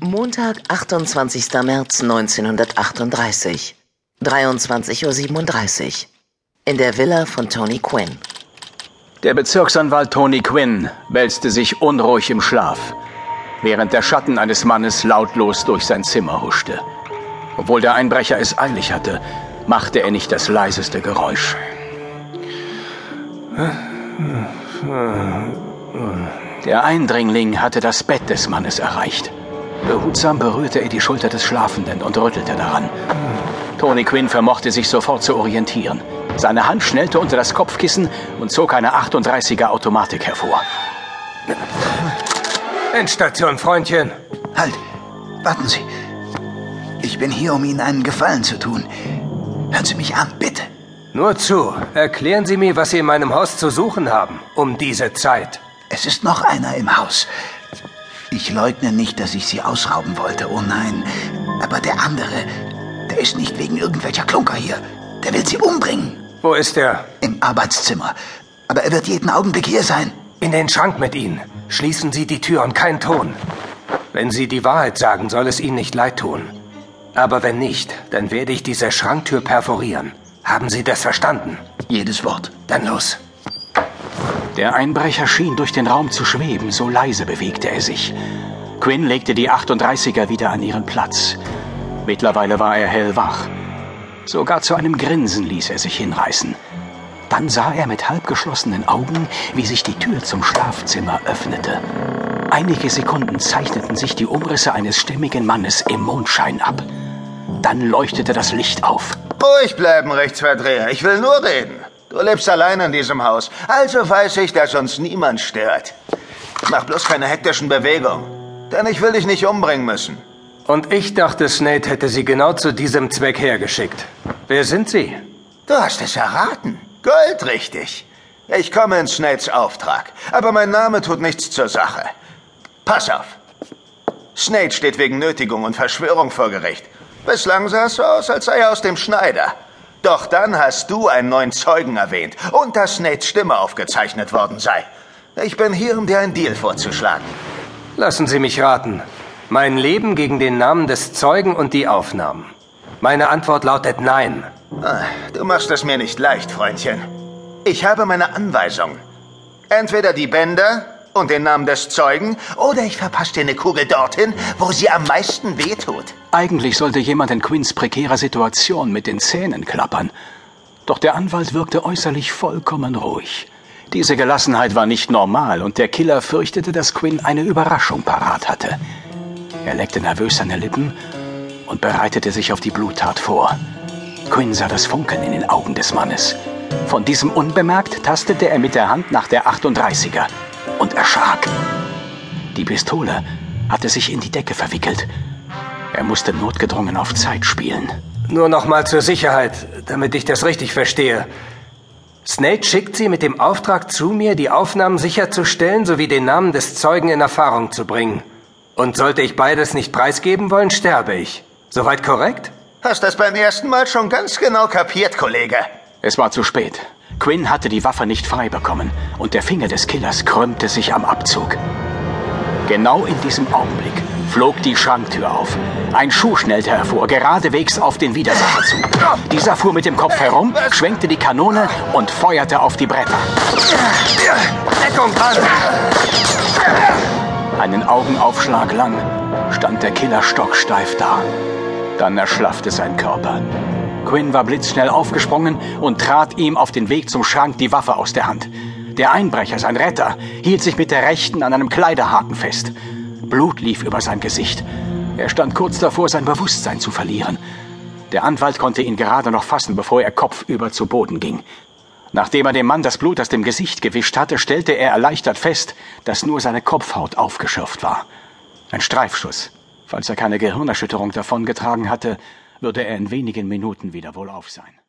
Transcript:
Montag, 28. März 1938. 23.37 Uhr. In der Villa von Tony Quinn. Der Bezirksanwalt Tony Quinn wälzte sich unruhig im Schlaf, während der Schatten eines Mannes lautlos durch sein Zimmer huschte. Obwohl der Einbrecher es eilig hatte, machte er nicht das leiseste Geräusch. Der Eindringling hatte das Bett des Mannes erreicht. Behutsam berührte er die Schulter des Schlafenden und rüttelte daran. Tony Quinn vermochte sich sofort zu orientieren. Seine Hand schnellte unter das Kopfkissen und zog eine 38er Automatik hervor. Endstation, Freundchen. Halt! Warten Sie. Ich bin hier, um Ihnen einen Gefallen zu tun. Hören Sie mich an, bitte. Nur zu. Erklären Sie mir, was Sie in meinem Haus zu suchen haben. Um diese Zeit. Es ist noch einer im Haus. Ich leugne nicht, dass ich Sie ausrauben wollte. Oh nein. Aber der andere, der ist nicht wegen irgendwelcher Klunker hier. Der will Sie umbringen. Wo ist er? Im Arbeitszimmer. Aber er wird jeden Augenblick hier sein. In den Schrank mit Ihnen. Schließen Sie die Tür und keinen Ton. Wenn Sie die Wahrheit sagen, soll es Ihnen nicht leid tun. Aber wenn nicht, dann werde ich diese Schranktür perforieren. Haben Sie das verstanden? Jedes Wort. Dann los. Der Einbrecher schien durch den Raum zu schweben, so leise bewegte er sich. Quinn legte die 38er wieder an ihren Platz. Mittlerweile war er hellwach. Sogar zu einem Grinsen ließ er sich hinreißen. Dann sah er mit halbgeschlossenen Augen, wie sich die Tür zum Schlafzimmer öffnete. Einige Sekunden zeichneten sich die Umrisse eines stämmigen Mannes im Mondschein ab. Dann leuchtete das Licht auf. Ruhig bleiben, Rechtsverdreher. Ich will nur reden. Du lebst allein in diesem Haus. Also weiß ich, dass uns niemand stört. Mach bloß keine hektischen Bewegungen. Denn ich will dich nicht umbringen müssen. Und ich dachte, Snake hätte Sie genau zu diesem Zweck hergeschickt. Wer sind Sie? Du hast es erraten. Goldrichtig. Ich komme in Snades Auftrag. Aber mein Name tut nichts zur Sache. Pass auf. Snade steht wegen Nötigung und Verschwörung vor Gericht. Bislang sah es so aus, als sei er aus dem Schneider. Doch dann hast du einen neuen Zeugen erwähnt und dass Snades Stimme aufgezeichnet worden sei. Ich bin hier, um dir einen Deal vorzuschlagen. Lassen Sie mich raten. Mein Leben gegen den Namen des Zeugen und die Aufnahmen. Meine Antwort lautet Nein. Ah, Du machst es mir nicht leicht, Freundchen. Ich habe meine Anweisung. Entweder die Bänder und den Namen des Zeugen, oder ich verpasse dir eine Kugel dorthin, wo sie am meisten wehtut. Eigentlich sollte jemand in Quinns prekärer Situation mit den Zähnen klappern. Doch der Anwalt wirkte äußerlich vollkommen ruhig. Diese Gelassenheit war nicht normal und der Killer fürchtete, dass Quinn eine Überraschung parat hatte. Er leckte nervös seine Lippen und bereitete sich auf die Bluttat vor. Quinn sah das Funkeln in den Augen des Mannes. Von diesem unbemerkt tastete er mit der Hand nach der 38er und erschrak. Die Pistole hatte sich in die Decke verwickelt. Er musste notgedrungen auf Zeit spielen. Nur noch mal zur Sicherheit, damit ich das richtig verstehe. Snake schickt Sie mit dem Auftrag zu mir, die Aufnahmen sicherzustellen sowie den Namen des Zeugen in Erfahrung zu bringen. Und sollte ich beides nicht preisgeben wollen, sterbe ich. Soweit korrekt? Hast das beim ersten Mal schon ganz genau kapiert, Kollege. Es war zu spät. Quinn hatte die Waffe nicht frei bekommen und der Finger des Killers krümmte sich am Abzug. Genau in diesem Augenblick flog die Schranktür auf. Ein Schuh schnellte hervor, geradewegs auf den Widersacher zu. Dieser fuhr mit dem Kopf herum, schwenkte die Kanone und feuerte auf die Bretter. Deckung dran! Einen Augenaufschlag lang stand der Killer stocksteif da. Dann erschlaffte sein Körper. Quinn war blitzschnell aufgesprungen und trat ihm auf den Weg zum Schrank die Waffe aus der Hand. Der Einbrecher, sein Retter, hielt sich mit der rechten an einem Kleiderhaken fest. Blut lief über sein Gesicht. Er stand kurz davor, sein Bewusstsein zu verlieren. Der Anwalt konnte ihn gerade noch fassen, bevor er kopfüber zu Boden ging. Nachdem er dem Mann das Blut aus dem Gesicht gewischt hatte, stellte er erleichtert fest, dass nur seine Kopfhaut aufgeschürft war. Ein Streifschuss. Falls er keine Gehirnerschütterung davongetragen hatte, würde er in wenigen Minuten wieder wohlauf sein.